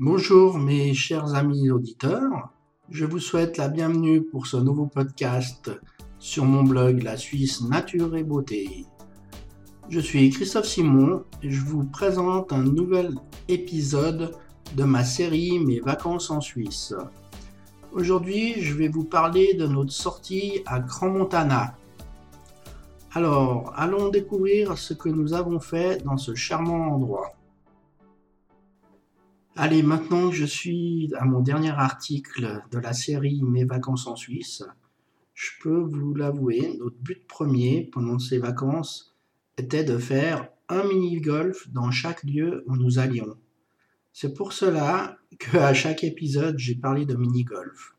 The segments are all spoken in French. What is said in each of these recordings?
Bonjour mes chers amis auditeurs, je vous souhaite la bienvenue pour ce nouveau podcast sur mon blog La Suisse Nature et Beauté. Je suis Christophe Simon et je vous présente un nouvel épisode de ma série Mes vacances en Suisse. Aujourd'hui, je vais vous parler de notre sortie à Grand Montana. Alors, allons découvrir ce que nous avons fait dans ce charmant endroit. Allez, maintenant que je suis à mon dernier article de la série Mes vacances en Suisse, je peux vous l'avouer, notre but premier pendant ces vacances était de faire un mini-golf dans chaque lieu où nous allions. C'est pour cela que à chaque épisode, j'ai parlé de mini-golf.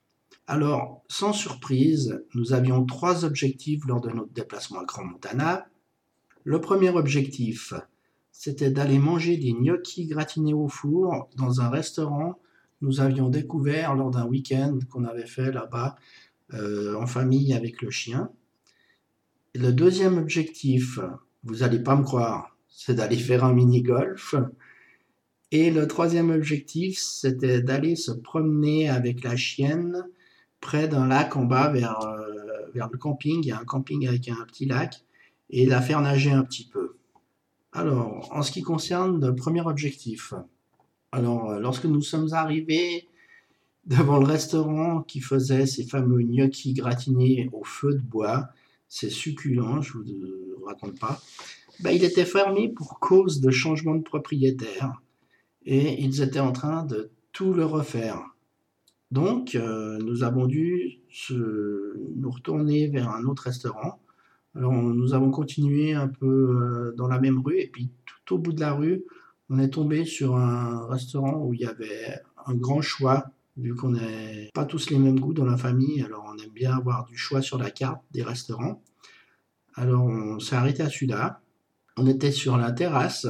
Alors, sans surprise, nous avions trois objectifs lors de notre déplacement à Grand Montana. Le premier objectif, c'était d'aller manger des gnocchis gratinés au four dans un restaurant nous avions découvert lors d'un week-end qu'on avait fait là-bas euh, en famille avec le chien. le deuxième objectif, vous n'allez pas me croire, c'est d'aller faire un mini-golf. Et le troisième objectif, c'était d'aller se promener avec la chienne près d'un lac en bas vers, euh, vers le camping. Il y a un camping avec un petit lac et la faire nager un petit peu. Alors, en ce qui concerne le premier objectif, alors euh, lorsque nous sommes arrivés devant le restaurant qui faisait ces fameux gnocchis gratinés au feu de bois, c'est succulent, je ne vous raconte pas, ben, il était fermé pour cause de changement de propriétaire et ils étaient en train de tout le refaire. Donc, euh, nous avons dû nous retourner vers un autre restaurant alors, nous avons continué un peu euh, dans la même rue, et puis tout au bout de la rue, on est tombé sur un restaurant où il y avait un grand choix, vu qu'on n'est pas tous les mêmes goûts dans la famille, alors on aime bien avoir du choix sur la carte des restaurants. Alors, on s'est arrêté à celui-là. On était sur la terrasse.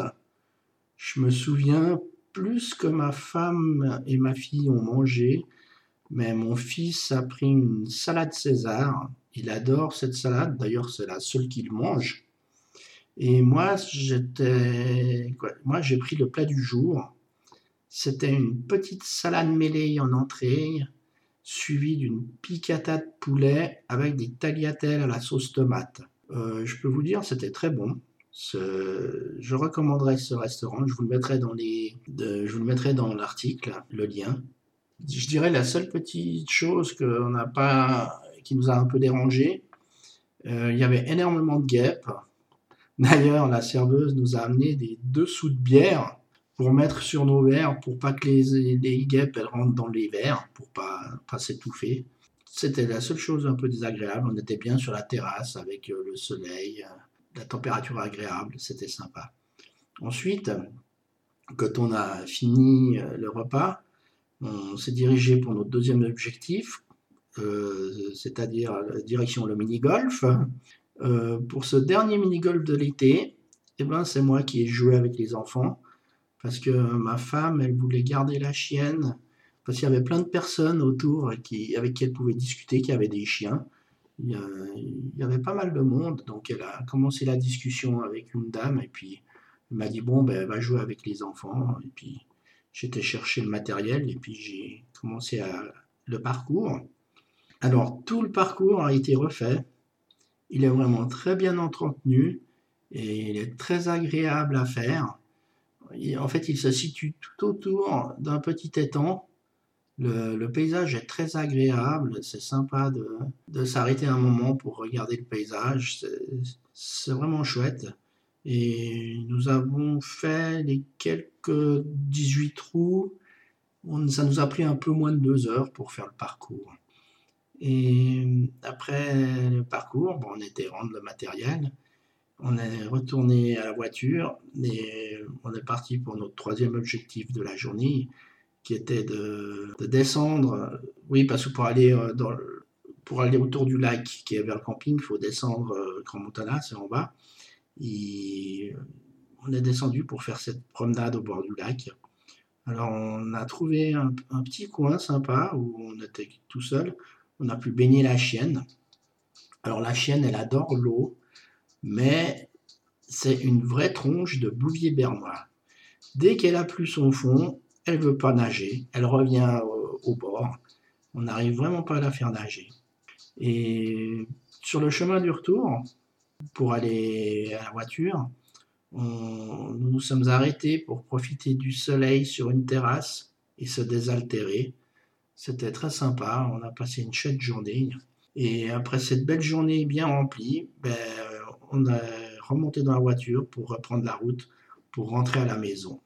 Je me souviens plus que ma femme et ma fille ont mangé, mais mon fils a pris une salade César il adore cette salade. D'ailleurs, c'est la seule qu'il mange. Et moi, j'étais, moi, j'ai pris le plat du jour. C'était une petite salade mêlée en entrée, suivie d'une piccata de poulet avec des tagliatelles à la sauce tomate. Euh, je peux vous dire, c'était très bon. je recommanderais ce restaurant. Je vous le mettrai dans les, je vous le mettrai dans l'article, le lien. Je dirais la seule petite chose qu'on n'a pas qui nous a un peu dérangé. Euh, il y avait énormément de guêpes. D'ailleurs, la serveuse nous a amené des dessous de bière pour mettre sur nos verres pour pas que les, guêpes rentrent dans les verres pour pas, pas s'étouffer. C'était la seule chose un peu désagréable. On était bien sur la terrasse avec euh, le soleil, euh, la température agréable, c'était sympa. Ensuite, quand on a fini le repas, on s'est dirigé pour notre deuxième objectif, c'est-à-dire direction le mini-golf. Euh, pour ce dernier mini-golf de l'été, eh ben, c'est moi qui ai joué avec les enfants parce que ma femme, elle voulait garder la chienne parce qu'il y avait plein de personnes autour qui, avec qui elle pouvait discuter, qui avaient des chiens. Il y, avait pas mal de monde, donc elle a commencé la discussion avec une dame et puis elle m'a dit bon ben elle va jouer avec les enfants et puis j'étais chercher le matériel et puis j'ai commencé à, le parcours. Alors, tout le parcours a été refait. Il est vraiment très bien entretenu et il est très agréable à faire. En fait, il se situe tout autour d'un petit étang. Le, paysage est très agréable, c'est sympa de, s'arrêter un moment pour regarder le paysage, c'est vraiment chouette. Et nous avons fait les quelques 18 trous, ça nous a pris un peu moins de deux heures pour faire le parcours. Et après le parcours, bon, on était rendre le matériel. On est retourné à la voiture et on est parti pour notre troisième objectif de la journée, qui était de, descendre. Oui, parce que pour aller, euh, pour aller autour du lac qui est vers le camping, il faut descendre euh, Grand Montana, c'est en bas. Et on est descendu pour faire cette promenade au bord du lac. Alors on a trouvé un petit coin sympa où on était tout seul on a pu baigner la chienne. Alors la chienne, elle adore l'eau, mais c'est une vraie tronche de bouvier bernois. Dès qu'elle a plus son fond, elle veut pas nager, elle revient au, bord. On n'arrive vraiment pas à la faire nager. Et sur le chemin du retour, pour aller à la voiture, nous nous sommes arrêtés pour profiter du soleil sur une terrasse et se désaltérer. C'était très sympa, on a passé une chouette journée. Et après cette belle journée bien remplie, ben, on a remonté dans la voiture pour reprendre la route pour rentrer à la maison.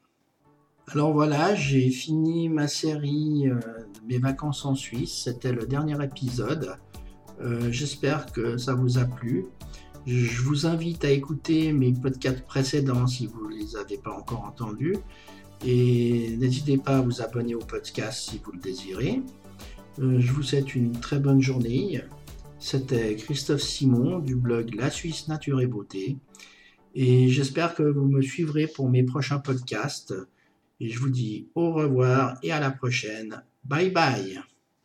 Alors voilà, j'ai fini ma série euh, Mes vacances en Suisse. C'était le dernier épisode. Euh, j'espère que ça vous a plu. Je vous invite à écouter mes podcasts précédents si vous ne les avez pas encore entendus. Et n'hésitez pas à vous abonner au podcast si vous le désirez. Euh, je vous souhaite une très bonne journée. C'était Christophe Simon du blog La Suisse Nature et Beauté. Et j'espère que vous me suivrez pour mes prochains podcasts. Et je vous dis au revoir et à la prochaine. Bye bye